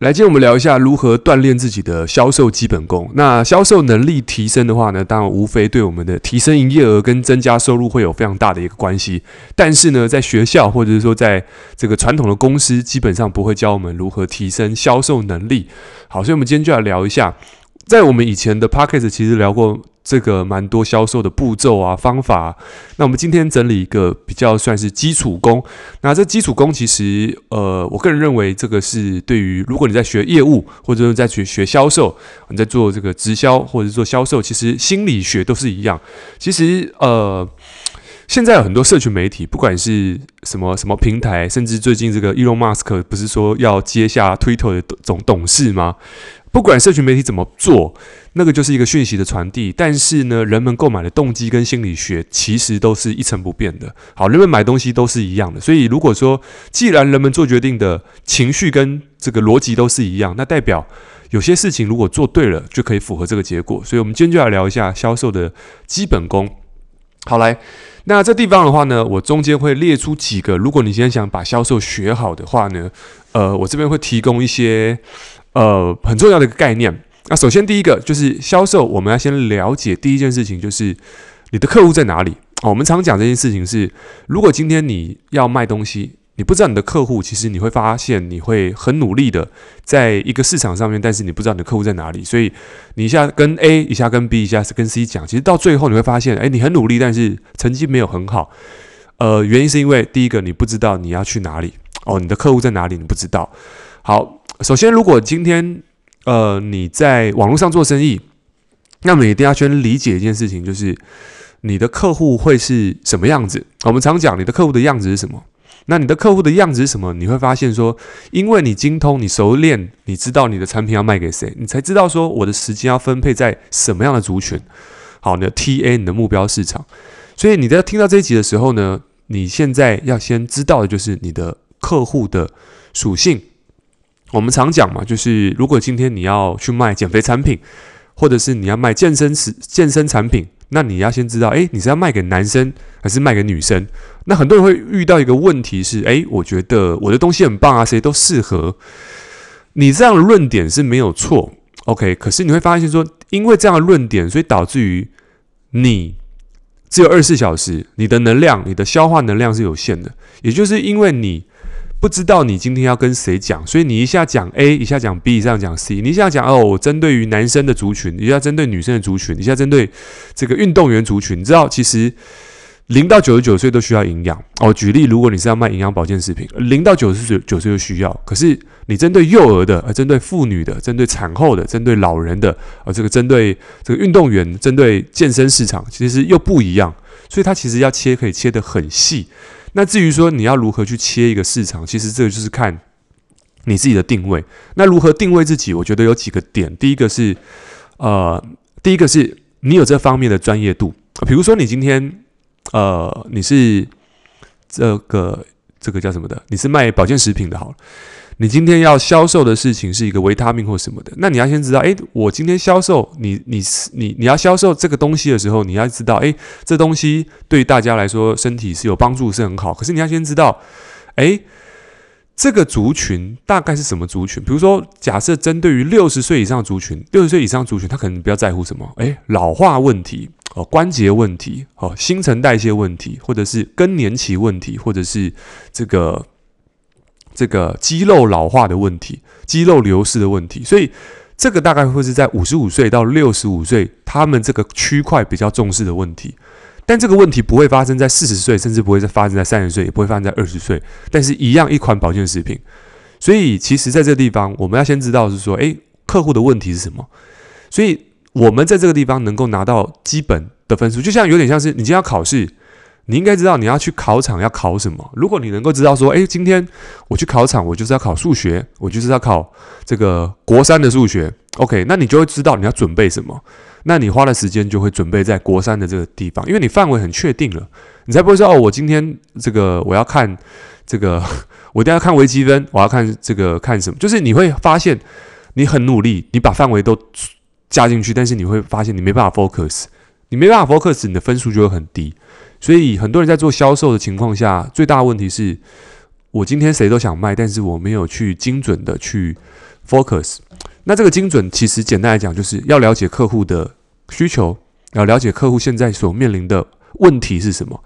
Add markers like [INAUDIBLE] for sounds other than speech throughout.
来，今天我们聊一下如何锻炼自己的销售基本功。那销售能力提升的话呢，当然无非对我们的提升营业额跟增加收入会有非常大的一个关系。但是呢，在学校或者是说在这个传统的公司，基本上不会教我们如何提升销售能力。好，所以我们今天就来聊一下，在我们以前的 podcast 其实聊过。这个蛮多销售的步骤啊方法，那我们今天整理一个比较算是基础功。那这基础功其实，呃，我个人认为这个是对于如果你在学业务，或者是在学学销售，你在做这个直销或者做销售，其实心理学都是一样。其实，呃，现在有很多社群媒体，不管是什么什么平台，甚至最近这个 Elon Musk 不是说要接下 Twitter 的总董事吗？不管社群媒体怎么做，那个就是一个讯息的传递。但是呢，人们购买的动机跟心理学其实都是一成不变的。好，人们买东西都是一样的。所以，如果说既然人们做决定的情绪跟这个逻辑都是一样，那代表有些事情如果做对了，就可以符合这个结果。所以，我们今天就来聊一下销售的基本功。好，来，那这地方的话呢，我中间会列出几个。如果你今天想把销售学好的话呢，呃，我这边会提供一些。呃，很重要的一个概念。那首先第一个就是销售，我们要先了解第一件事情，就是你的客户在哪里。哦，我们常讲这件事情是，如果今天你要卖东西，你不知道你的客户，其实你会发现你会很努力的在一个市场上面，但是你不知道你的客户在哪里。所以你一下跟 A，一下跟 B，一下是跟 C 讲，其实到最后你会发现，哎，你很努力，但是成绩没有很好。呃，原因是因为第一个你不知道你要去哪里。哦，你的客户在哪里你不知道。好。首先，如果今天呃你在网络上做生意，那么你一定要先理解一件事情，就是你的客户会是什么样子。我们常讲你的客户的样子是什么？那你的客户的样子是什么？你会发现说，因为你精通、你熟练、你知道你的产品要卖给谁，你才知道说我的时间要分配在什么样的族群。好，你的 TA，你的目标市场。所以你在听到这一集的时候呢，你现在要先知道的就是你的客户的属性。我们常讲嘛，就是如果今天你要去卖减肥产品，或者是你要卖健身时健身产品，那你要先知道，诶，你是要卖给男生还是卖给女生？那很多人会遇到一个问题是，诶，我觉得我的东西很棒啊，谁都适合。你这样的论点是没有错，OK。可是你会发现说，因为这样的论点，所以导致于你只有二十四小时，你的能量，你的消化能量是有限的，也就是因为你。不知道你今天要跟谁讲，所以你一下讲 A，一下讲 B，一下讲 C，你一下讲哦，我针对于男生的族群，一下针对女生的族群，一下针对这个运动员族群。你知道，其实零到九十九岁都需要营养哦。举例，如果你是要卖营养保健食品，零到九十九九岁就需要。可是你针对幼儿的，呃，针对妇女的，针对产后的，针对老人的，呃，这个针对这个运动员，针对健身市场，其实又不一样。所以它其实要切，可以切得很细。那至于说你要如何去切一个市场，其实这个就是看你自己的定位。那如何定位自己？我觉得有几个点。第一个是，呃，第一个是你有这方面的专业度。比如说你今天，呃，你是这个这个叫什么的？你是卖保健食品的，好了。你今天要销售的事情是一个维他命或什么的，那你要先知道，诶，我今天销售你你你你要销售这个东西的时候，你要知道，诶，这东西对大家来说身体是有帮助，是很好。可是你要先知道，诶，这个族群大概是什么族群？比如说，假设针对于六十岁以上族群，六十岁以上族群，他可能比较在乎什么？诶，老化问题哦，关节问题哦，新陈代谢问题，或者是更年期问题，或者是这个。这个肌肉老化的问题，肌肉流失的问题，所以这个大概会是在五十五岁到六十五岁，他们这个区块比较重视的问题。但这个问题不会发生在四十岁，甚至不会再发生在三十岁，也不会发生在二十岁。但是，一样一款保健食品，所以其实在这个地方，我们要先知道是说，诶，客户的问题是什么？所以我们在这个地方能够拿到基本的分数，就像有点像是你今天要考试。你应该知道你要去考场要考什么。如果你能够知道说，诶，今天我去考场，我就是要考数学，我就是要考这个国三的数学。OK，那你就会知道你要准备什么。那你花的时间就会准备在国三的这个地方，因为你范围很确定了，你才不会说哦，我今天这个我要看这个，[LAUGHS] 我一定要看微积分，我要看这个看什么？就是你会发现你很努力，你把范围都加进去，但是你会发现你没办法 focus，你没办法 focus，你的分数就会很低。所以很多人在做销售的情况下，最大的问题是，我今天谁都想卖，但是我没有去精准的去 focus。那这个精准其实简单来讲，就是要了解客户的需求，要了解客户现在所面临的问题是什么。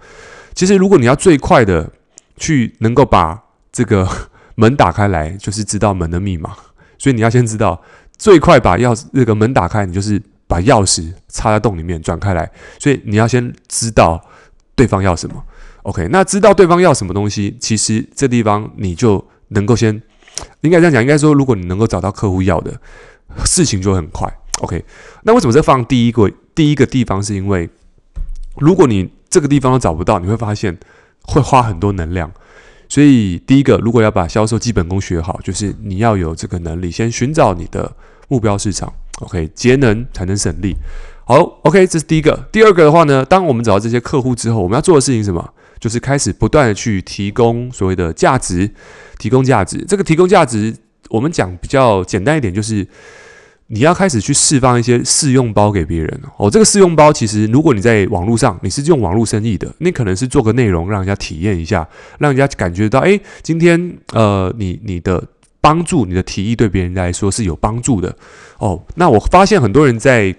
其实，如果你要最快的去能够把这个 [LAUGHS] 门打开来，就是知道门的密码。所以你要先知道，最快把钥匙这个门打开，你就是把钥匙插在洞里面转开来。所以你要先知道对方要什么。OK，那知道对方要什么东西，其实这地方你就能够先，应该这样讲，应该说，如果你能够找到客户要的，事情就很快。OK，那为什么这放第一个第一个地方？是因为如果你这个地方都找不到，你会发现会花很多能量。所以第一个，如果要把销售基本功学好，就是你要有这个能力，先寻找你的目标市场。OK，节能才能省力。好，OK，这是第一个。第二个的话呢，当我们找到这些客户之后，我们要做的事情是什么？就是开始不断的去提供所谓的价值，提供价值。这个提供价值，我们讲比较简单一点，就是你要开始去释放一些试用包给别人哦。这个试用包，其实如果你在网络上，你是用网络生意的，你可能是做个内容，让人家体验一下，让人家感觉到，诶，今天呃，你你的帮助，你的提议对别人来说是有帮助的哦。那我发现很多人在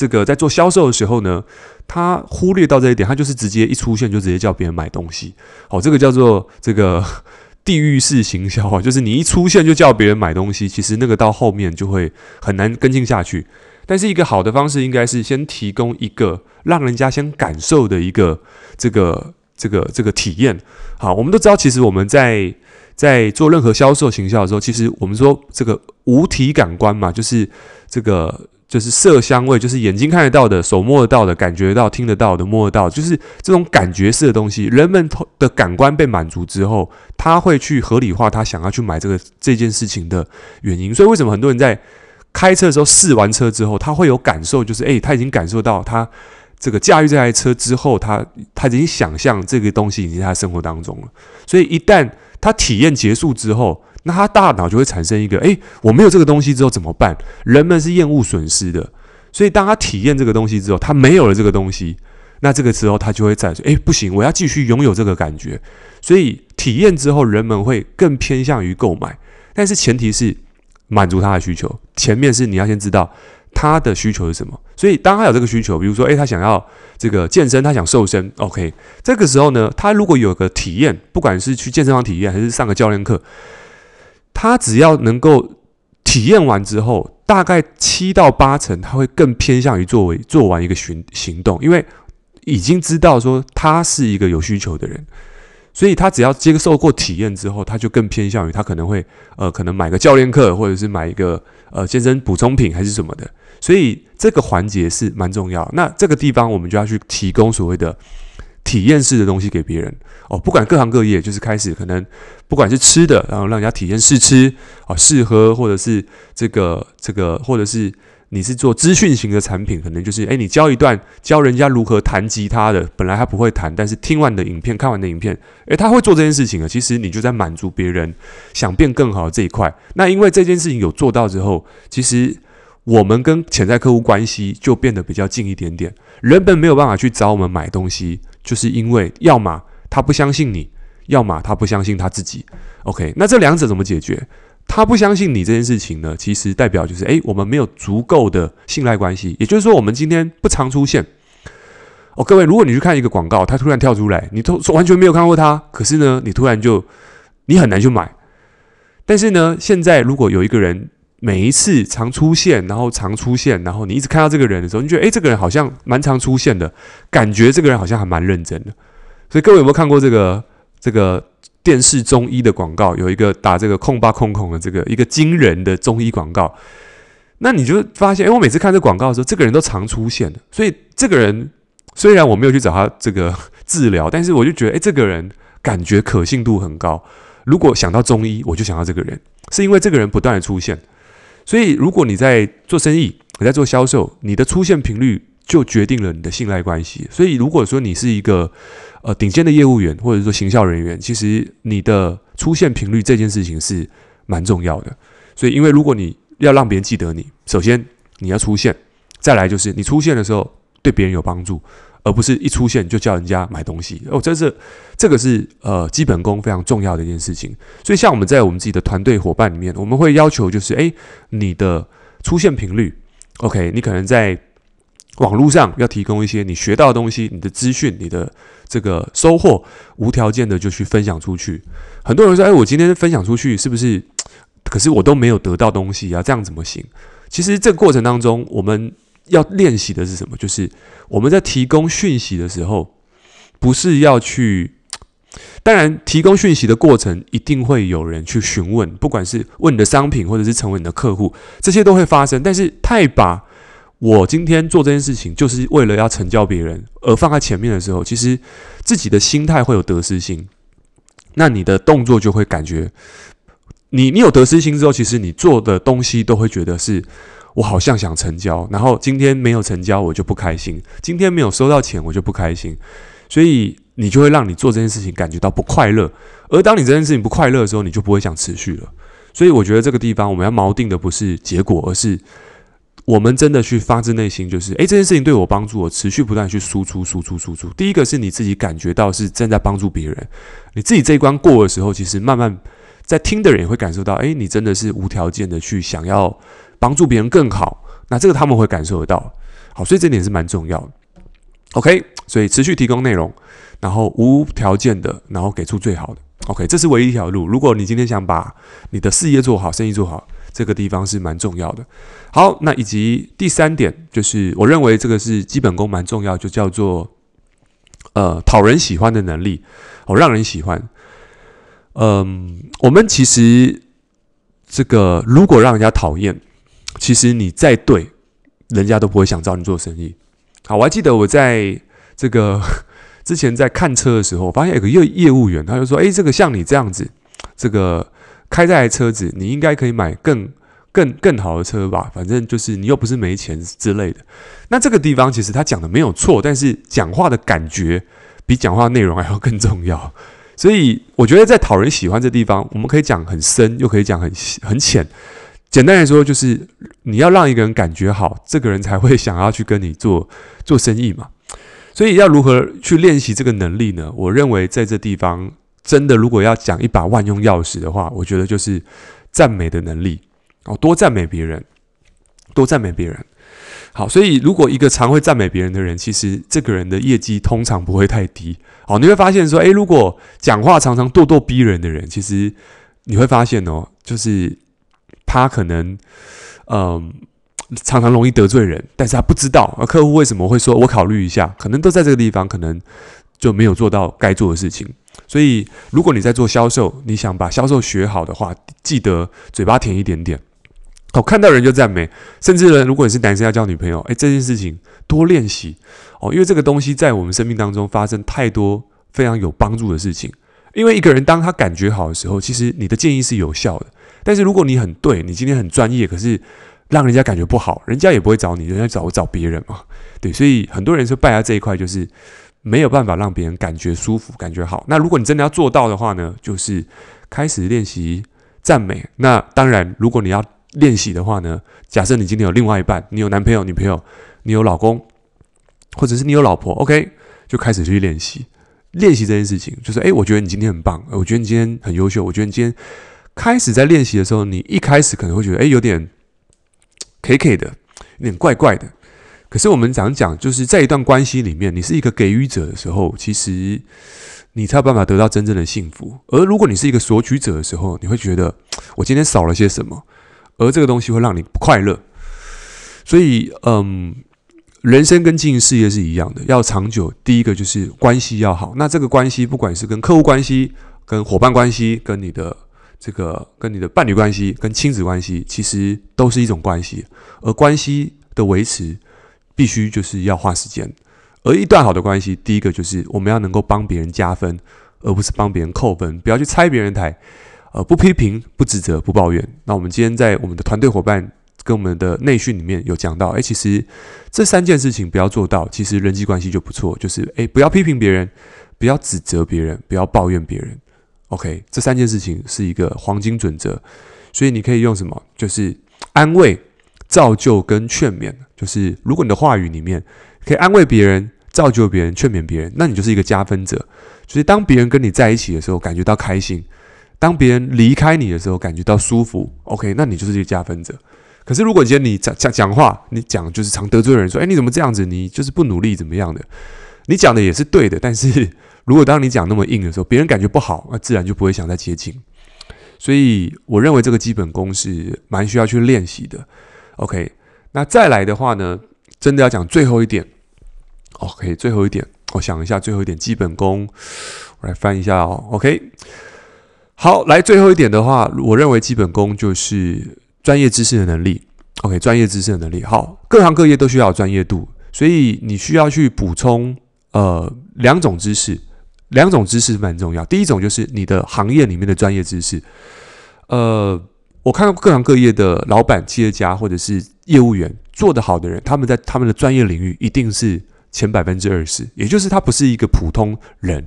这个在做销售的时候呢。他忽略到这一点，他就是直接一出现就直接叫别人买东西，哦，这个叫做这个 [LAUGHS] 地狱式行销啊，就是你一出现就叫别人买东西，其实那个到后面就会很难跟进下去。但是一个好的方式应该是先提供一个让人家先感受的一个这个这个这个体验。好，我们都知道，其实我们在在做任何销售行销的时候，其实我们说这个五体感官嘛，就是这个。就是色香味，就是眼睛看得到的，手摸得到的，感觉得到，听得到的，摸得到，就是这种感觉式的东西。人们的感官被满足之后，他会去合理化他想要去买这个这件事情的原因。所以为什么很多人在开车的时候试完车之后，他会有感受，就是诶，他已经感受到他这个驾驭这台车之后，他他已经想象这个东西已经在他生活当中了。所以一旦他体验结束之后，那他大脑就会产生一个，诶，我没有这个东西之后怎么办？人们是厌恶损失的，所以当他体验这个东西之后，他没有了这个东西，那这个时候他就会在说，诶，不行，我要继续拥有这个感觉。所以体验之后，人们会更偏向于购买，但是前提是满足他的需求。前面是你要先知道他的需求是什么。所以当他有这个需求，比如说，诶，他想要这个健身，他想瘦身，OK，这个时候呢，他如果有个体验，不管是去健身房体验，还是上个教练课。他只要能够体验完之后，大概七到八成，他会更偏向于作为做完一个行行动，因为已经知道说他是一个有需求的人，所以他只要接受过体验之后，他就更偏向于他可能会呃可能买个教练课，或者是买一个呃健身补充品还是什么的，所以这个环节是蛮重要。那这个地方我们就要去提供所谓的。体验式的东西给别人哦，不管各行各业，就是开始可能不管是吃的，然后让人家体验试吃啊，试喝，或者是这个这个，或者是你是做资讯型的产品，可能就是诶，你教一段教人家如何弹吉他的，本来他不会弹，但是听完的影片，看完的影片，诶，他会做这件事情了。其实你就在满足别人想变更好的这一块。那因为这件事情有做到之后，其实我们跟潜在客户关系就变得比较近一点点。人本没有办法去找我们买东西。就是因为要么他不相信你，要么他不相信他自己。OK，那这两者怎么解决？他不相信你这件事情呢，其实代表就是，诶，我们没有足够的信赖关系。也就是说，我们今天不常出现。哦，各位，如果你去看一个广告，他突然跳出来，你都完全没有看过他，可是呢，你突然就你很难去买。但是呢，现在如果有一个人，每一次常出现，然后常出现，然后你一直看到这个人的时候，你觉得诶，这个人好像蛮常出现的，感觉这个人好像还蛮认真的。所以各位有没有看过这个这个电视中医的广告？有一个打这个空八空空的这个一个惊人的中医广告，那你就发现，诶，我每次看这广告的时候，这个人都常出现的。所以这个人虽然我没有去找他这个治疗，但是我就觉得，诶，这个人感觉可信度很高。如果想到中医，我就想到这个人，是因为这个人不断的出现。所以，如果你在做生意，你在做销售，你的出现频率就决定了你的信赖关系。所以，如果说你是一个呃顶尖的业务员，或者说行销人员，其实你的出现频率这件事情是蛮重要的。所以，因为如果你要让别人记得你，首先你要出现，再来就是你出现的时候对别人有帮助，而不是一出现就叫人家买东西。哦，这是这个是呃基本功非常重要的一件事情。所以像我们在我们自己的团队伙伴里面，我们会要求就是，诶，你的出现频率，OK，你可能在网络上要提供一些你学到的东西，你的资讯，你的这个收获，无条件的就去分享出去。很多人说，诶，我今天分享出去是不是？可是我都没有得到东西啊，这样怎么行？其实这个过程当中，我们要练习的是什么？就是我们在提供讯息的时候，不是要去。当然，提供讯息的过程一定会有人去询问，不管是问你的商品，或者是成为你的客户，这些都会发生。但是，太把我今天做这件事情就是为了要成交别人而放在前面的时候，其实自己的心态会有得失心，那你的动作就会感觉。你你有得失心之后，其实你做的东西都会觉得是，我好像想成交，然后今天没有成交，我就不开心；今天没有收到钱，我就不开心。所以你就会让你做这件事情感觉到不快乐。而当你这件事情不快乐的时候，你就不会想持续了。所以我觉得这个地方我们要锚定的不是结果，而是我们真的去发自内心，就是诶，这件事情对我帮助，我持续不断去输出、输出、输出。第一个是你自己感觉到是正在帮助别人，你自己这一关过的时候，其实慢慢。在听的人也会感受到，诶，你真的是无条件的去想要帮助别人更好，那这个他们会感受得到。好，所以这点是蛮重要的。OK，所以持续提供内容，然后无条件的，然后给出最好的。OK，这是唯一一条路。如果你今天想把你的事业做好，生意做好，这个地方是蛮重要的。好，那以及第三点就是，我认为这个是基本功蛮重要，就叫做呃讨人喜欢的能力，哦，让人喜欢。嗯，我们其实这个如果让人家讨厌，其实你再对，人家都不会想找你做生意。好，我还记得我在这个 [LAUGHS] 之前在看车的时候，发现有个业业务员，他就说：“哎，这个像你这样子，这个开这台车子，你应该可以买更更更好的车吧？反正就是你又不是没钱之类的。”那这个地方其实他讲的没有错，但是讲话的感觉比讲话内容还要更重要。所以我觉得在讨人喜欢这地方，我们可以讲很深，又可以讲很很浅。简单来说，就是你要让一个人感觉好，这个人才会想要去跟你做 [LAUGHS] 做生意嘛。所以要如何去练习这个能力呢？我认为在这地方，真的如果要讲一把万用钥匙的话，我觉得就是赞美的能力哦，多赞美别人，多赞美别人。好，所以如果一个常会赞美别人的人，其实这个人的业绩通常不会太低。好，你会发现说，诶，如果讲话常常咄咄逼人的人，其实你会发现哦，就是他可能嗯常常容易得罪人，但是他不知道而客户为什么会说“我考虑一下”，可能都在这个地方，可能就没有做到该做的事情。所以，如果你在做销售，你想把销售学好的话，记得嘴巴甜一点点。哦，看到人就赞美，甚至呢，如果你是男生要交女朋友，诶，这件事情多练习哦，因为这个东西在我们生命当中发生太多非常有帮助的事情。因为一个人当他感觉好的时候，其实你的建议是有效的。但是如果你很对，你今天很专业，可是让人家感觉不好，人家也不会找你，人家找找别人嘛。[LAUGHS] 对，所以很多人说败在这一块，就是没有办法让别人感觉舒服、感觉好。那如果你真的要做到的话呢，就是开始练习赞美。那当然，如果你要练习的话呢，假设你今天有另外一半，你有男朋友、女朋友，你有老公，或者是你有老婆，OK，就开始去练习，练习这件事情，就是诶，我觉得你今天很棒，我觉得你今天很优秀，我觉得你今天开始在练习的时候，你一开始可能会觉得诶，有点 K K 的，有点怪怪的。可是我们讲讲，就是在一段关系里面，你是一个给予者的时候，其实你才有办法得到真正的幸福。而如果你是一个索取者的时候，你会觉得我今天少了些什么。而这个东西会让你不快乐，所以，嗯，人生跟经营事业是一样的，要长久。第一个就是关系要好，那这个关系不管是跟客户关系、跟伙伴关系、跟你的这个、跟你的伴侣关系、跟亲子关系，其实都是一种关系。而关系的维持，必须就是要花时间。而一段好的关系，第一个就是我们要能够帮别人加分，而不是帮别人扣分，不要去拆别人台。呃，不批评，不指责，不抱怨。那我们今天在我们的团队伙伴跟我们的内训里面有讲到，诶，其实这三件事情不要做到，其实人际关系就不错。就是诶，不要批评别人，不要指责别人，不要抱怨别人。OK，这三件事情是一个黄金准则。所以你可以用什么？就是安慰、造就跟劝勉。就是如果你的话语里面可以安慰别人、造就别人、劝勉别人，那你就是一个加分者。就是当别人跟你在一起的时候，感觉到开心；当别人离开你的时候，感觉到舒服。OK，那你就是一个加分者。可是如果今天你讲讲讲话，你讲就是常得罪人，说：“哎，你怎么这样子？你就是不努力，怎么样的？”你讲的也是对的，但是如果当你讲那么硬的时候，别人感觉不好，那自然就不会想再接近。所以我认为这个基本功是蛮需要去练习的。OK，那再来的话呢，真的要讲最后一点。OK，最后一点，我想一下，最后一点基本功，我来翻一下哦。OK，好，来最后一点的话，我认为基本功就是专业知识的能力。OK，专业知识的能力，好，各行各业都需要专业度，所以你需要去补充呃两种知识。两种知识蛮重要。第一种就是你的行业里面的专业知识。呃，我看到各行各业的老板、企业家或者是业务员做得好的人，他们在他们的专业领域一定是前百分之二十，也就是他不是一个普通人。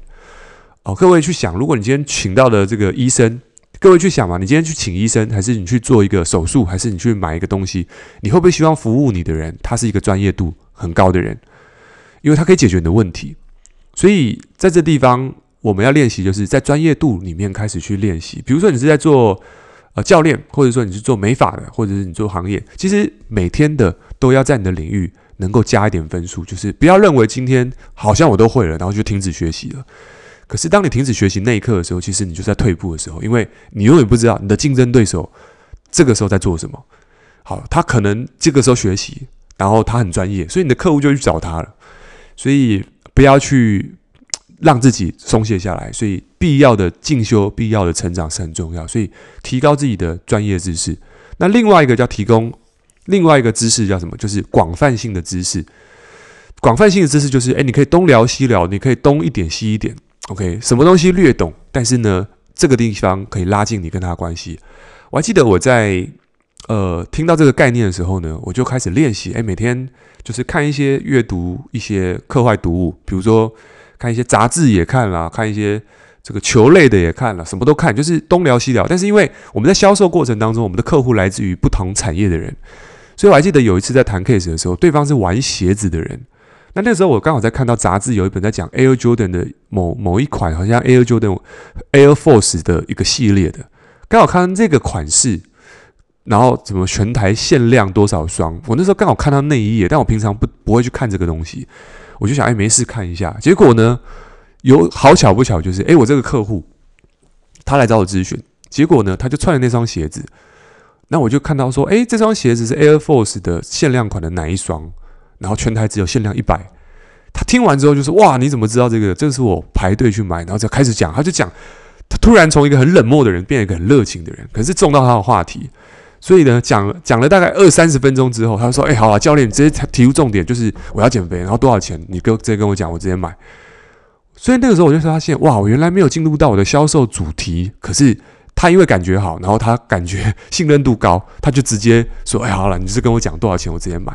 哦，各位去想，如果你今天请到的这个医生，各位去想嘛，你今天去请医生，还是你去做一个手术，还是你去买一个东西，你会不会希望服务你的人他是一个专业度很高的人？因为他可以解决你的问题。所以在这地方，我们要练习，就是在专业度里面开始去练习。比如说，你是在做呃教练，或者说你是做美发的，或者是你做行业，其实每天的都要在你的领域能够加一点分数。就是不要认为今天好像我都会了，然后就停止学习了。可是当你停止学习那一刻的时候，其实你就在退步的时候，因为你永远不知道你的竞争对手这个时候在做什么。好，他可能这个时候学习，然后他很专业，所以你的客户就去找他了。所以。不要去让自己松懈下来，所以必要的进修、必要的成长是很重要。所以提高自己的专业知识。那另外一个叫提供另外一个知识叫什么？就是广泛性的知识。广泛性的知识就是，诶，你可以东聊西聊，你可以东一点西一点。OK，什么东西略懂，但是呢，这个地方可以拉近你跟他的关系。我还记得我在。呃，听到这个概念的时候呢，我就开始练习。诶，每天就是看一些阅读一些课外读物，比如说看一些杂志也看了，看一些这个球类的也看了，什么都看，就是东聊西聊。但是因为我们在销售过程当中，我们的客户来自于不同产业的人，所以我还记得有一次在谈 case 的时候，对方是玩鞋子的人。那那时候我刚好在看到杂志，有一本在讲 Air Jordan 的某某一款，好像 Air Jordan Air Force 的一个系列的，刚好看这个款式。然后怎么全台限量多少双？我那时候刚好看到那一页，但我平常不不会去看这个东西，我就想，哎，没事看一下。结果呢，有好巧不巧，就是哎，我这个客户他来找我咨询，结果呢，他就穿了那双鞋子，那我就看到说，哎，这双鞋子是 Air Force 的限量款的哪一双？然后全台只有限量一百。他听完之后就说，哇，你怎么知道这个？这是我排队去买，然后就开始讲，他就讲，他突然从一个很冷漠的人变一个很热情的人，可是中到他的话题。所以呢，讲讲了大概二三十分钟之后，他说：“哎、好啊，教练，直接提出重点，就是我要减肥，然后多少钱？你跟直接跟我讲，我直接买。”所以那个时候我就发现，哇，我原来没有进入到我的销售主题，可是他因为感觉好，然后他感觉 [LAUGHS] 信任度高，他就直接说：“哎，好了，你是跟我讲多少钱，我直接买。”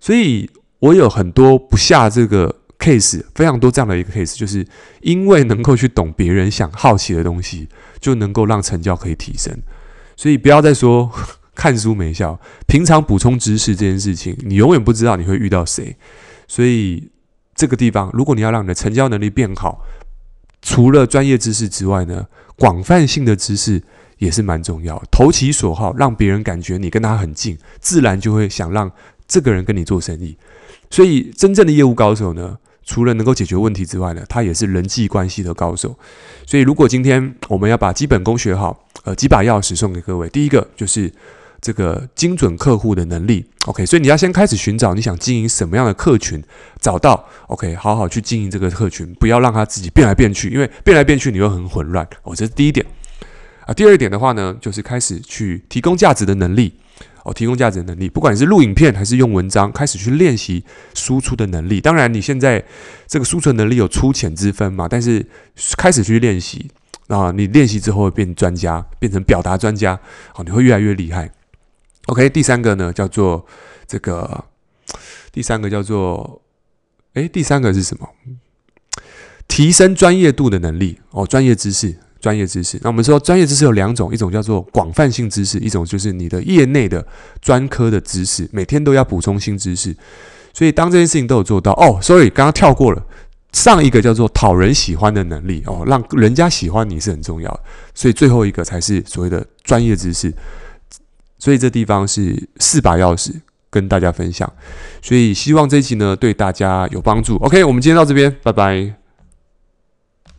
所以我有很多不下这个 case，非常多这样的一个 case，就是因为能够去懂别人想好奇的东西，就能够让成交可以提升。所以不要再说看书没效，平常补充知识这件事情，你永远不知道你会遇到谁。所以这个地方，如果你要让你的成交能力变好，除了专业知识之外呢，广泛性的知识也是蛮重要。投其所好，让别人感觉你跟他很近，自然就会想让这个人跟你做生意。所以真正的业务高手呢，除了能够解决问题之外呢，他也是人际关系的高手。所以，如果今天我们要把基本功学好，呃，几把钥匙送给各位。第一个就是这个精准客户的能力。OK，所以你要先开始寻找你想经营什么样的客群，找到 OK，好好去经营这个客群，不要让他自己变来变去，因为变来变去你会很混乱。哦，这是第一点。啊，第二点的话呢，就是开始去提供价值的能力。哦，提供价值的能力，不管是录影片还是用文章，开始去练习输出的能力。当然，你现在这个输出能力有粗浅之分嘛，但是开始去练习啊，你练习之后会变专家，变成表达专家，好，你会越来越厉害。OK，第三个呢，叫做这个，第三个叫做，诶，第三个是什么？提升专业度的能力哦，专业知识。专业知识，那我们说专业知识有两种，一种叫做广泛性知识，一种就是你的业内的专科的知识，每天都要补充新知识。所以当这件事情都有做到哦，sorry，刚刚跳过了。上一个叫做讨人喜欢的能力哦，让人家喜欢你是很重要的，所以最后一个才是所谓的专业知识。所以这地方是四把钥匙跟大家分享，所以希望这一期呢对大家有帮助。OK，我们今天到这边，拜拜。